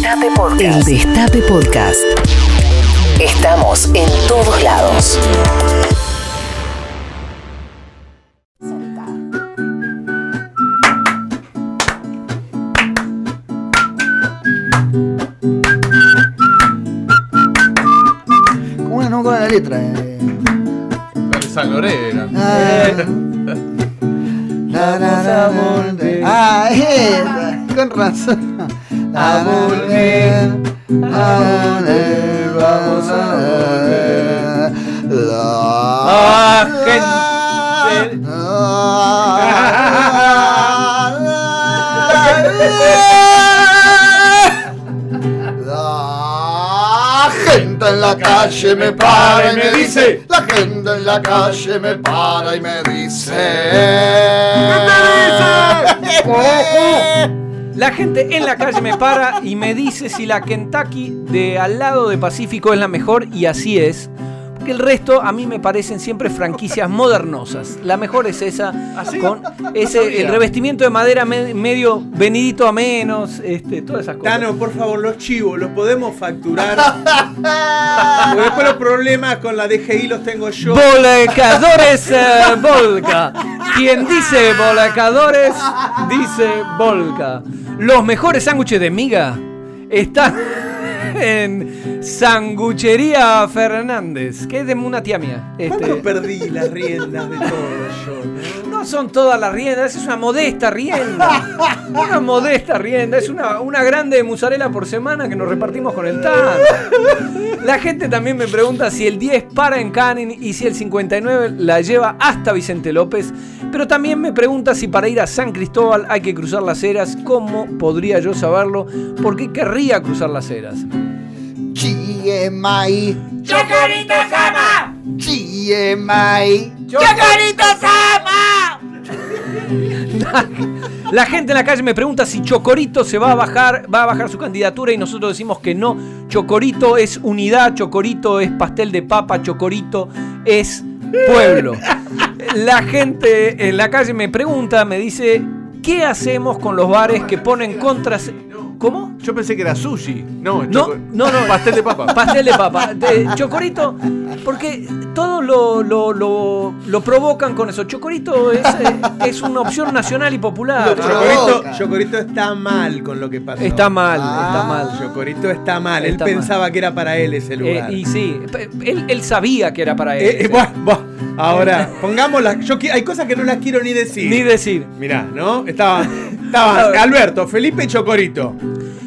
Destape Podcast. El Destape Podcast. Estamos en todos lados. ¿Cómo es? No con la letra. eh. La de San Lorena. Ah, la. Ah, esa, con razón. A volver, a volver, vamos a volver. Ah, gente. La gente en la calle me para y me dice, la gente en la calle me para y me dice, La gente en la calle me para y me dice si la Kentucky de al lado de Pacífico es la mejor y así es. Porque el resto a mí me parecen siempre franquicias modernosas. La mejor es esa, con ese el revestimiento de madera me- medio venidito a menos, este, todas esas cosas. Tano, por favor, los chivos, los podemos facturar. Porque después los problemas con la DGI los tengo yo. Volcadores eh, Volca. Quien dice volcadores, dice Volca. Los mejores sándwiches de miga están en Sanguchería Fernández, que es de una tía mía. ¿Cuándo Este, perdí las riendas de todo yo? No? son todas las riendas, es una modesta rienda. Una modesta rienda, es una, una grande mozzarella por semana que nos repartimos con el TAN. La gente también me pregunta si el 10 para en Canning y si el 59 la lleva hasta Vicente López. Pero también me pregunta si para ir a San Cristóbal hay que cruzar las eras. ¿Cómo podría yo saberlo? ¿Por qué querría cruzar las eras? GMI. ¡Chocorito Sama! GMI. La gente en la calle me pregunta si Chocorito se va a bajar, va a bajar su candidatura y nosotros decimos que no. Chocorito es unidad, Chocorito es pastel de papa, Chocorito es pueblo. La gente en la calle me pregunta, me dice, ¿qué hacemos con los bares que ponen contras... ¿Cómo? Yo pensé que era sushi. No, No, choco- no, no. Pastel de papa. Pastel de papa. De chocorito, porque todos lo, lo, lo- lo provocan con eso. Chocorito es, eh, es una opción nacional y popular. Chocorito, Boca. Chocorito está mal con lo que pasó. Está mal, Ah. está mal. Chocorito está mal. Está Él mal. pensaba que era para él ese Eh, lugar. y sí, él, él sabía que era para él. Eh, eh, buah, buah. Ahora, pongamos las. Yo, qui- hay cosas que no las quiero ni decir. Ni decir. Mirá, ¿no? Estaba, Alberto, Felipe y Chocorito.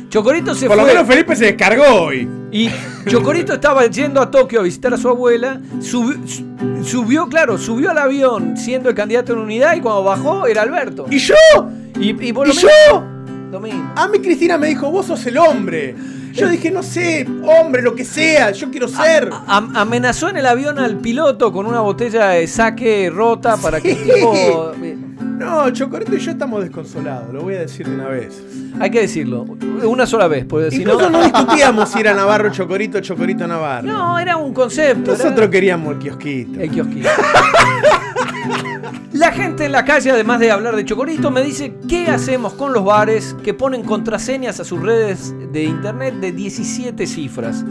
Chocorito se Por lo fue. menos Felipe se descargó hoy. Y Chocorito estaba yendo a Tokio a visitar a su abuela. subi- su- subió, claro, subió al avión siendo el candidato en unidad y cuando bajó era Alberto. ¿Y yo? Y, y vos ¿Y lo yo? Lo. A mí Cristina me dijo, vos sos el hombre. Yo dije, no sé, hombre, lo que sea, yo quiero ser. Am- amenazó en el avión al piloto con una botella de saque rota para que el Sí. tipo. No, Chocorito y yo estamos desconsolados, lo voy a decir de una vez. Hay que decirlo. Una sola vez, porque si no. No discutíamos si era Navarro Chocorito, Chocorito Navarro. No, era un concepto. era- Nosotros queríamos el kiosquito. El kiosquito. La gente en la calle, además de hablar de Chocorito, me dice qué hacemos con los bares que ponen contraseñas a sus redes de internet de 17 cifras.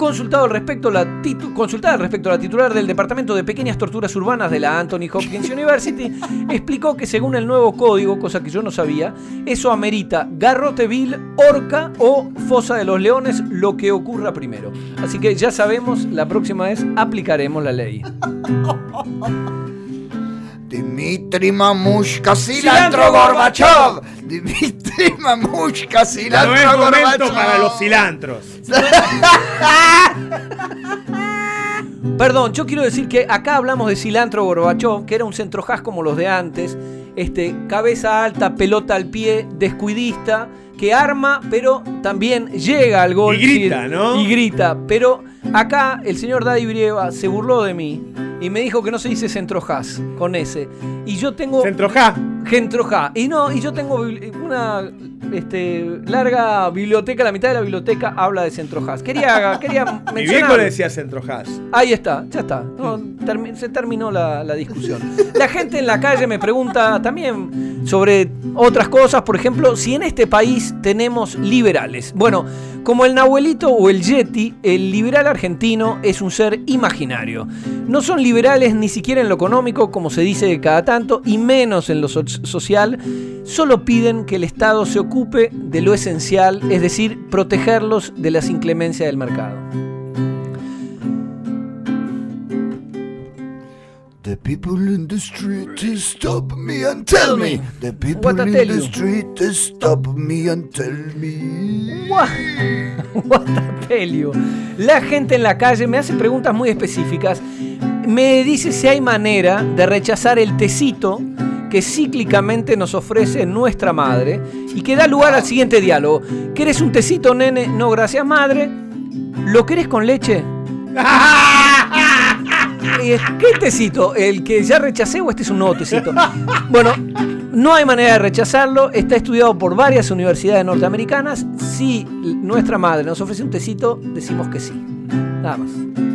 Consultado al respecto, la consultada al respecto la titular del Departamento de Pequeñas Torturas Urbanas de la Anthony Hopkins University, explicó que según el nuevo código, cosa que yo no sabía, eso amerita garrote vil, horca o fosa de los leones, lo que ocurra primero. Así que ya sabemos, la próxima vez aplicaremos la ley. Dimitri Mamushka, Cilantro cilantro Gorbachev. Dimitri Mamushka, No cilantro es momento Gorbachev. para los cilantros. Perdón, yo quiero decir que acá hablamos de cilantro Gorbachov, que era un centrojaz como los de antes, este, cabeza alta, pelota al pie, descuidista, que arma, pero también llega al gol. Y grita, ¿no? Y grita. Pero acá el señor Daddy Brieva se burló de mí y me dijo que no se dice centrojaz con ese. Y yo tengo. Centrojá. Centrojá. Y no, y yo tengo una este, larga biblioteca, la mitad de la biblioteca habla de Centro Haas. Quería, quería Mi mencionar. viejo le decía Centro Haas. Ahí está, ya está. No, termi- se terminó la, la discusión. La gente en la calle me pregunta también sobre otras cosas, por ejemplo, si en este país tenemos liberales. Bueno, como el Nahuelito o el Yeti, el liberal argentino es un ser imaginario. No son liberales ni siquiera en lo económico, como se dice cada tanto, y menos en lo so- social. Solo piden que el Estado se ocupe de lo esencial, es decir, protegerlos de las inclemencias del mercado. The people in the street to stop me and tell me. The people in the street to stop me and tell me. What, what tell you. La gente en la calle me hace preguntas muy específicas. Me dice si hay manera de rechazar el tecito que cíclicamente nos ofrece nuestra madre y que da lugar al siguiente diálogo. ¿Querés un tecito, nene? No, gracias, madre. ¿Lo querés con leche? Eh, ¿Qué tecito? ¿El que ya rechacé o este es un nuevo tecito? Bueno, no hay manera de rechazarlo. Está estudiado por varias universidades norteamericanas. Si nuestra madre nos ofrece un tecito, decimos que sí. Nada más.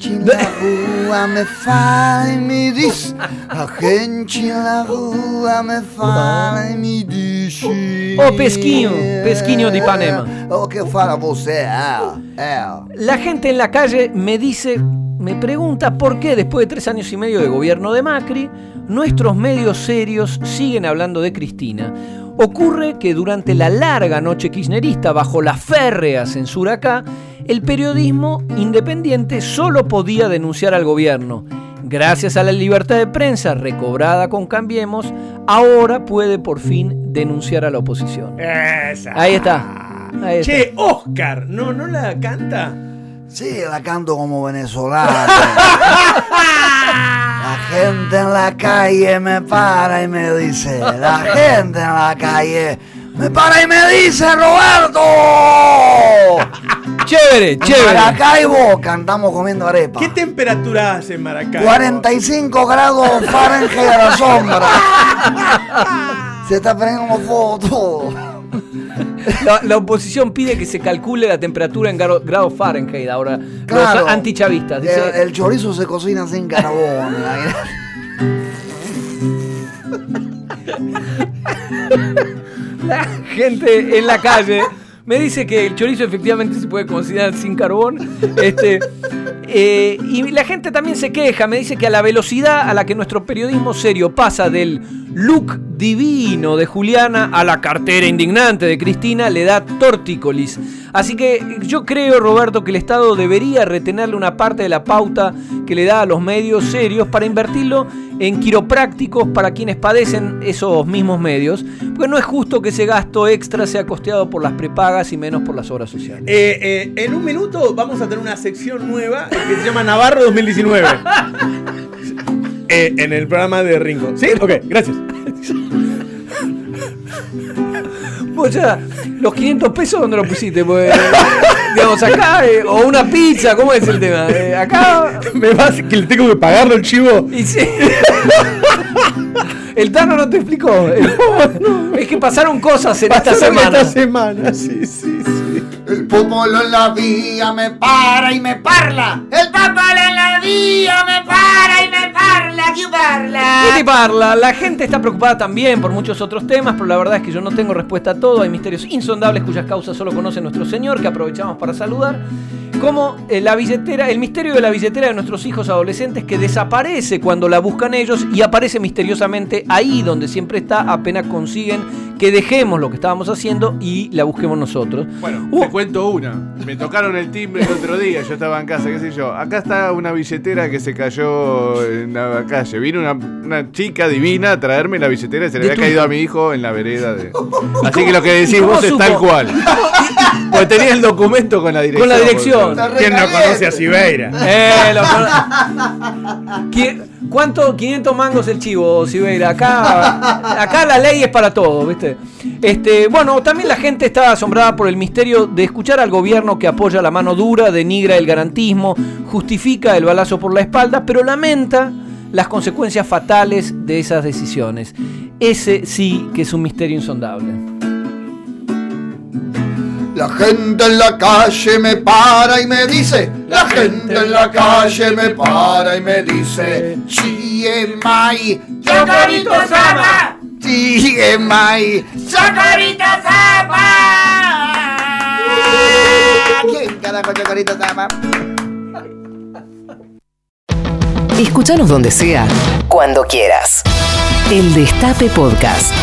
A na rua me fala e me diz. A gente na rua me fala e me diz. Ô, Pesquinho, Pesquinho de Ipanema. O que fala você é, é. La gente en la calle me dice, me pregunta por qué después de tres años y medio de gobierno de Macri, nuestros medios serios siguen hablando de Cristina. Ocurre que durante la larga noche kirchnerista, bajo la férrea censura acá, el periodismo independiente solo podía denunciar al gobierno. Gracias a la libertad de prensa recobrada con Cambiemos, ahora puede por fin denunciar a la oposición. Esa. Ahí está. Ahí está. Che, Oscar, ¿no, ¿no la canta? Sí, la canto como venezolana. La gente en la calle me para y me dice, la gente en la calle me para y me dice, Roberto. Chévere, chévere. Maracaibo, cantamos comiendo arepa. ¿Qué temperatura hace en Maracaibo? 45 grados Fahrenheit a la sombra. Se está prendiendo fuego todo. La, la oposición pide que se calcule la temperatura en grado- grados Fahrenheit ahora. Claro. Los antichavistas. El, chorizo se cocina sin carbón. la gente en la calle me dice que el chorizo efectivamente se puede considerar sin carbón. Este, eh, y la gente también se queja, me dice que a la velocidad a la que nuestro periodismo serio pasa del look divino de Juliana a la cartera indignante de Cristina, le da tortícolis. Así que yo creo, Roberto, que el Estado debería retenerle una parte de la pauta que le da a los medios serios para invertirlo en quiroprácticos para quienes padecen esos mismos medios, porque no es justo que ese gasto extra sea costeado por las prepagas y menos por las obras sociales. Eh, eh, en un minuto vamos a tener una sección nueva que se llama Navarro 2019. Eh, en el programa de Ringo. ¿Sí? Ok, gracias. Vos ya, los 500 pesos, ¿dónde lo pusiste? Pues, digamos, acá, eh, o una pizza, ¿cómo es el tema? Eh, acá, Me vas que le tengo que pagarlo el chivo. y sí. El Tano no te explicó. Es que pasaron cosas en esta Pasaron semana. Esta semana, sí, sí, sí. El popolo en la vía me para y me parla. El popolo en la vía me para y me parla, que parla. ¿Qué te parla? La gente está preocupada también por muchos otros temas, pero la verdad es que yo no tengo respuesta a todo. Hay misterios insondables cuyas causas solo conoce nuestro Señor, que aprovechamos para saludar. Como eh, la billetera, el misterio de la billetera de nuestros hijos adolescentes que desaparece cuando la buscan ellos y aparece misteriosamente ahí donde siempre está, apenas consiguen que dejemos lo que estábamos haciendo y la busquemos nosotros. Bueno, Uh. te cuento una. Me tocaron el timbre el otro día, yo estaba en casa, qué sé yo. Acá está una billetera que se cayó en la calle. Vino una, una chica divina a traerme la billetera y se le ¿De había tu caído a mi hijo en la vereda. De... Así que lo que decís vos es supo? tal cual. Porque tenía el documento con la dirección. Con la dirección. ¿Quién no conoce a Sibeira? Eh, lo con- Qui- ¿Cuánto? 500 mangos el chivo, Sibeira. Acá, acá la ley es para todo, ¿viste? Este, bueno, también la gente está asombrada por el misterio de escuchar al gobierno que apoya la mano dura, denigra el garantismo, justifica el balazo por la espalda, pero lamenta las consecuencias fatales de esas decisiones. Ese sí que es un misterio insondable. La gente en la calle me para y me dice, la gente en la calle me para y me dice, Chiemai, Chocorito Sama, Chiemai, Chocorito Sama. ¿Quién carajo Chocorito Sama? Escúchanos donde sea, cuando quieras. El Destape Podcast.